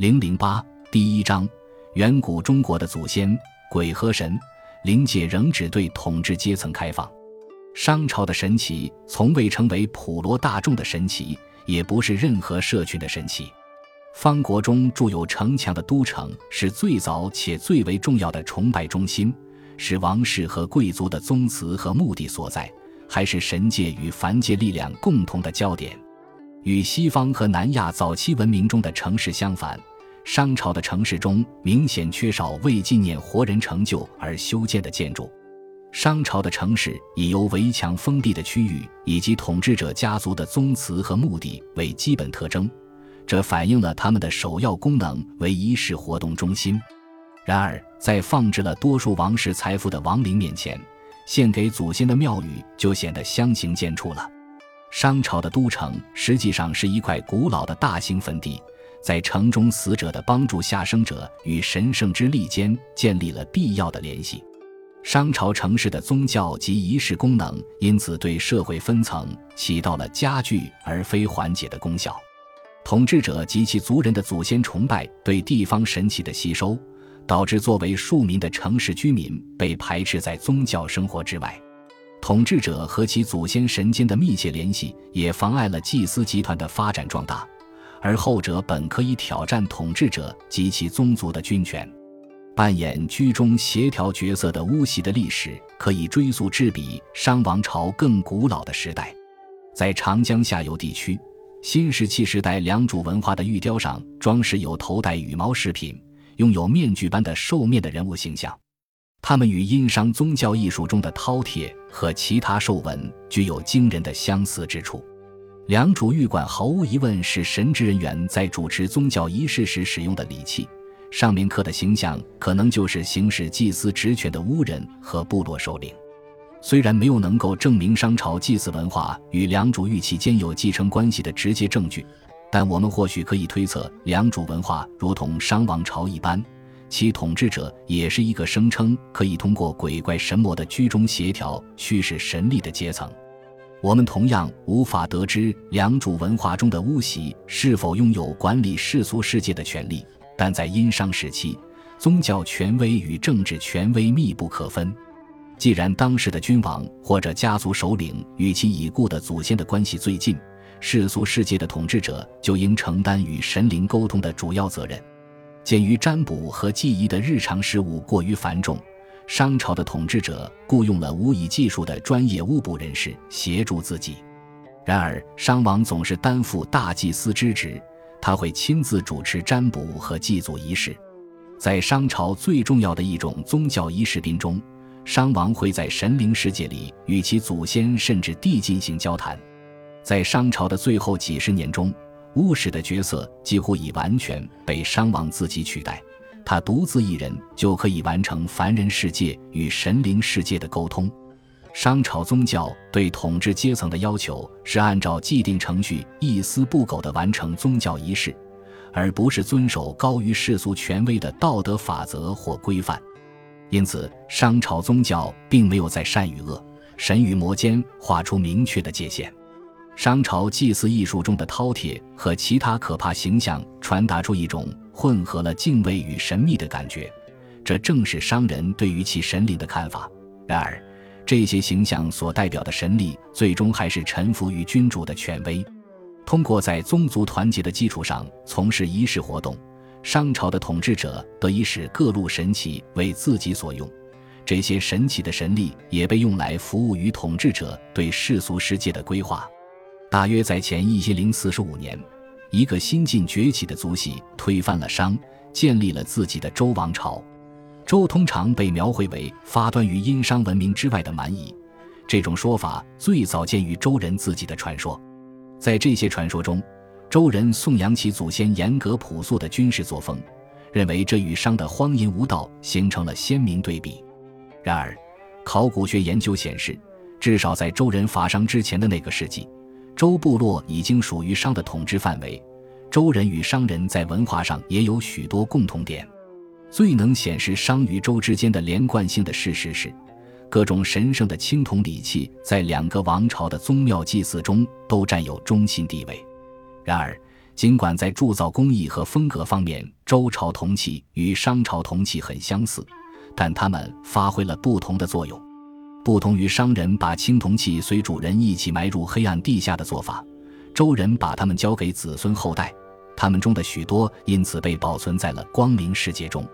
零零八第一章：远古中国的祖先鬼和神，灵界仍只对统治阶层开放。商朝的神奇从未成为普罗大众的神奇，也不是任何社群的神奇。方国中筑有城墙的都城是最早且最为重要的崇拜中心，是王室和贵族的宗祠和墓地所在，还是神界与凡界力量共同的焦点。与西方和南亚早期文明中的城市相反。商朝的城市中明显缺少为纪念活人成就而修建的建筑。商朝的城市以由围墙封闭的区域以及统治者家族的宗祠和墓地为基本特征，这反映了他们的首要功能为仪式活动中心。然而，在放置了多数王室财富的王陵面前，献给祖先的庙宇就显得相形见绌了。商朝的都城实际上是一块古老的大型坟地。在城中死者的帮助下生者与神圣之力间建立了必要的联系。商朝城市的宗教及仪式功能因此对社会分层起到了加剧而非缓解的功效。统治者及其族人的祖先崇拜对地方神奇的吸收，导致作为庶民的城市居民被排斥在宗教生活之外。统治者和其祖先神间的密切联系也妨碍了祭司集团的发展壮大。而后者本可以挑战统治者及其宗族的军权。扮演居中协调角色的巫习的历史可以追溯至比商王朝更古老的时代。在长江下游地区，新石器时代良渚文化的玉雕上装饰有头戴羽毛饰品、拥有面具般的兽面的人物形象，他们与殷商宗教艺术中的饕餮和其他兽纹具有惊人的相似之处。良渚玉管毫无疑问是神职人员在主持宗教仪式时使用的礼器，上面刻的形象可能就是行使祭司职权的巫人和部落首领。虽然没有能够证明商朝祭祀文化与良渚玉器间有继承关系的直接证据，但我们或许可以推测，良渚文化如同商王朝一般，其统治者也是一个声称可以通过鬼怪神魔的居中协调驱使神力的阶层。我们同样无法得知良渚文化中的巫习是否拥有管理世俗世界的权利，但在殷商时期，宗教权威与政治权威密不可分。既然当时的君王或者家族首领与其已故的祖先的关系最近，世俗世界的统治者就应承担与神灵沟通的主要责任。鉴于占卜和记忆的日常事务过于繁重。商朝的统治者雇佣了无以计数的专业巫卜人士协助自己，然而商王总是担负大祭司之职，他会亲自主持占卜和祭祖仪式。在商朝最重要的一种宗教仪式中，中商王会在神灵世界里与其祖先甚至地进行交谈。在商朝的最后几十年中，巫使的角色几乎已完全被商王自己取代。他独自一人就可以完成凡人世界与神灵世界的沟通。商朝宗教对统治阶层的要求是按照既定程序一丝不苟地完成宗教仪式，而不是遵守高于世俗权威的道德法则或规范。因此，商朝宗教并没有在善与恶、神与魔间画出明确的界限。商朝祭祀艺术中的饕餮和其他可怕形象传达出一种。混合了敬畏与神秘的感觉，这正是商人对于其神灵的看法。然而，这些形象所代表的神力，最终还是臣服于君主的权威。通过在宗族团结的基础上从事仪式活动，商朝的统治者得以使各路神奇为自己所用。这些神奇的神力也被用来服务于统治者对世俗世界的规划。大约在前一千零四十五年。一个新晋崛起的族系推翻了商，建立了自己的周王朝。周通常被描绘为发端于殷商文明之外的蛮夷，这种说法最早见于周人自己的传说。在这些传说中，周人颂扬其祖先严格朴素的军事作风，认为这与商的荒淫无道形成了鲜明对比。然而，考古学研究显示，至少在周人伐商之前的那个世纪。周部落已经属于商的统治范围，周人与商人在文化上也有许多共同点。最能显示商与周之间的连贯性的事实是，各种神圣的青铜礼器在两个王朝的宗庙祭祀中都占有中心地位。然而，尽管在铸造工艺和风格方面，周朝铜器与商朝铜器很相似，但它们发挥了不同的作用。不同于商人把青铜器随主人一起埋入黑暗地下的做法，周人把它们交给子孙后代，他们中的许多因此被保存在了光明世界中。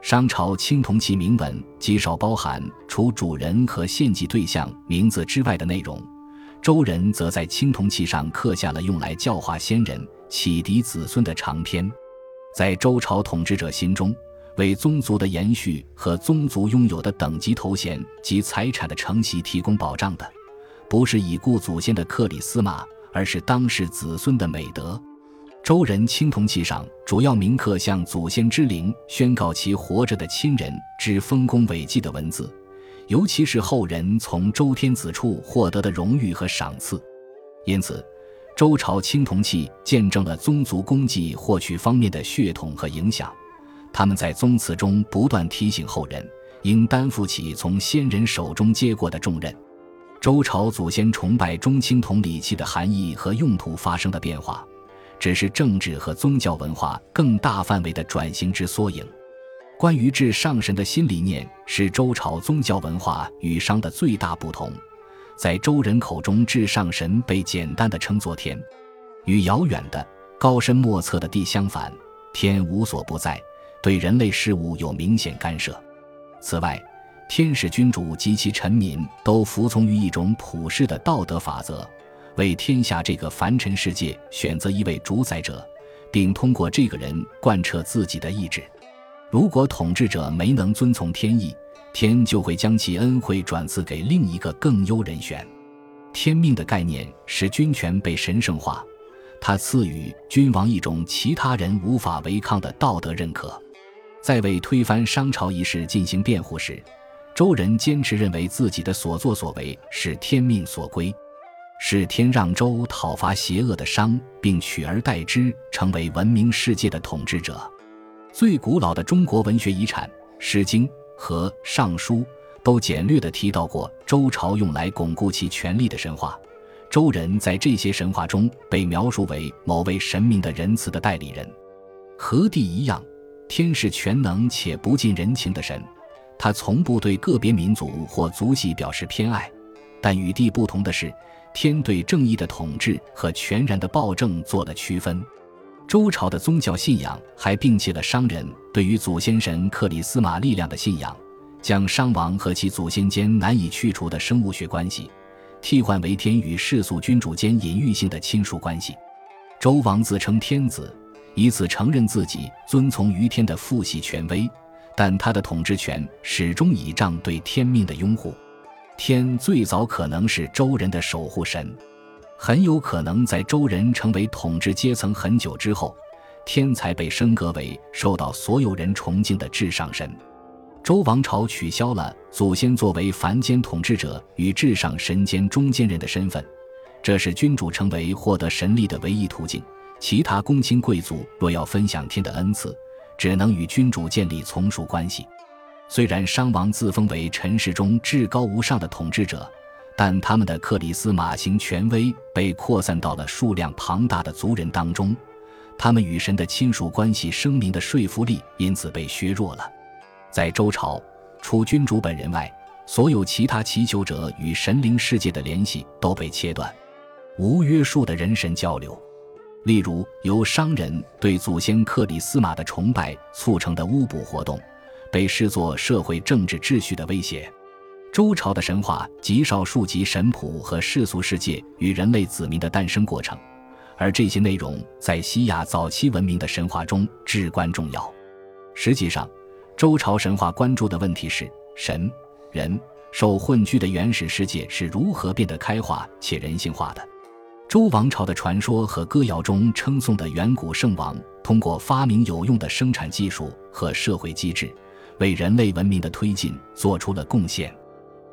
商朝青铜器铭文极少包含除主人和献祭对象名字之外的内容，周人则在青铜器上刻下了用来教化先人。启迪子孙的长篇，在周朝统治者心中，为宗族的延续和宗族拥有的等级头衔及财产的承袭提供保障的，不是已故祖先的克里斯玛，而是当世子孙的美德。周人青铜器上主要铭刻向祖先之灵宣告其活着的亲人之丰功伟绩的文字，尤其是后人从周天子处获得的荣誉和赏赐，因此。周朝青铜器见证了宗族功绩获取方面的血统和影响，他们在宗祠中不断提醒后人应担负起从先人手中接过的重任。周朝祖先崇拜中青铜礼器的含义和用途发生的变化，只是政治和宗教文化更大范围的转型之缩影。关于至上神的新理念，是周朝宗教文化与商的最大不同。在周人口中，至上神被简单的称作天，与遥远的、高深莫测的地相反，天无所不在，对人类事物有明显干涉。此外，天使君主及其臣民都服从于一种普世的道德法则，为天下这个凡尘世界选择一位主宰者，并通过这个人贯彻自己的意志。如果统治者没能遵从天意，天就会将其恩惠转赐给另一个更优人选。天命的概念使君权被神圣化，它赐予君王一种其他人无法违抗的道德认可。在为推翻商朝一事进行辩护时，周人坚持认为自己的所作所为是天命所归，是天让周讨伐邪恶的商，并取而代之成为文明世界的统治者。最古老的中国文学遗产《诗经》。和《尚书》都简略地提到过周朝用来巩固其权力的神话。周人在这些神话中被描述为某位神明的仁慈的代理人，和帝一样，天是全能且不近人情的神，他从不对个别民族或族系表示偏爱。但与帝不同的是，天对正义的统治和全然的暴政做了区分。周朝的宗教信仰还摒弃了商人对于祖先神克里斯玛力量的信仰，将商王和其祖先间难以去除的生物学关系，替换为天与世俗君主间隐喻性的亲属关系。周王自称天子，以此承认自己遵从于天的父系权威，但他的统治权始终倚仗对天命的拥护。天最早可能是周人的守护神。很有可能在周人成为统治阶层很久之后，天才被升格为受到所有人崇敬的至上神。周王朝取消了祖先作为凡间统治者与至上神间中间人的身份，这是君主成为获得神力的唯一途径。其他公卿贵族若要分享天的恩赐，只能与君主建立从属关系。虽然商王自封为尘世中至高无上的统治者。但他们的克里斯马型权威被扩散到了数量庞大的族人当中，他们与神的亲属关系声明的说服力因此被削弱了。在周朝，除君主本人外，所有其他祈求者与神灵世界的联系都被切断，无约束的人神交流，例如由商人对祖先克里斯玛的崇拜促成的巫卜活动，被视作社会政治秩序的威胁。周朝的神话极少数及神谱和世俗世界与人类子民的诞生过程，而这些内容在西亚早期文明的神话中至关重要。实际上，周朝神话关注的问题是神人兽混居的原始世界是如何变得开化且人性化的。周王朝的传说和歌谣中称颂的远古圣王，通过发明有用的生产技术和社会机制，为人类文明的推进做出了贡献。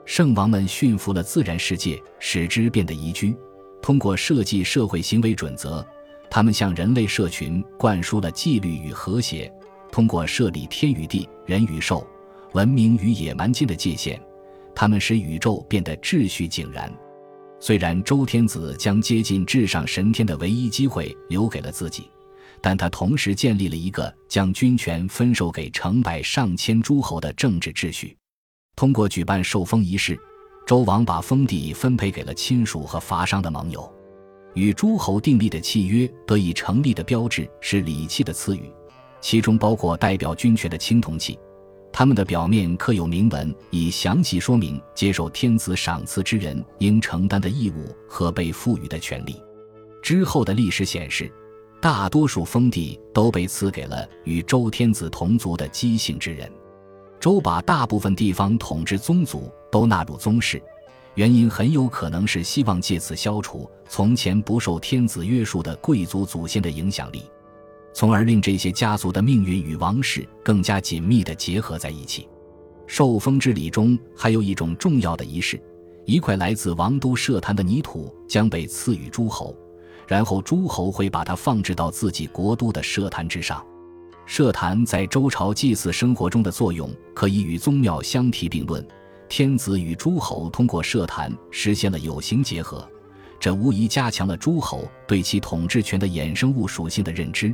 圣王们驯服了自然世界，使之变得宜居。通过设计社会行为准则，他们向人类社群灌输了纪律与和谐。通过设立天与地、人与兽、文明与野蛮间的界限，他们使宇宙变得秩序井然。虽然周天子将接近至上神天的唯一机会留给了自己，但他同时建立了一个将军权分授给成百上千诸侯的政治秩序。通过举办受封仪式，周王把封地分配给了亲属和伐商的盟友。与诸侯订立的契约得以成立的标志是礼器的赐予，其中包括代表军权的青铜器。他们的表面刻有铭文，以详细说明接受天子赏赐之人应承担的义务和被赋予的权利。之后的历史显示，大多数封地都被赐给了与周天子同族的姬姓之人。周把大部分地方统治宗族都纳入宗室，原因很有可能是希望借此消除从前不受天子约束的贵族祖先的影响力。从而令这些家族的命运与王室更加紧密地结合在一起。受封之礼中还有一种重要的仪式：一块来自王都社坛的泥土将被赐予诸侯，然后诸侯会把它放置到自己国都的社坛之上。社坛在周朝祭祀生活中的作用可以与宗庙相提并论。天子与诸侯通过社坛实现了有形结合，这无疑加强了诸侯对其统治权的衍生物属性的认知。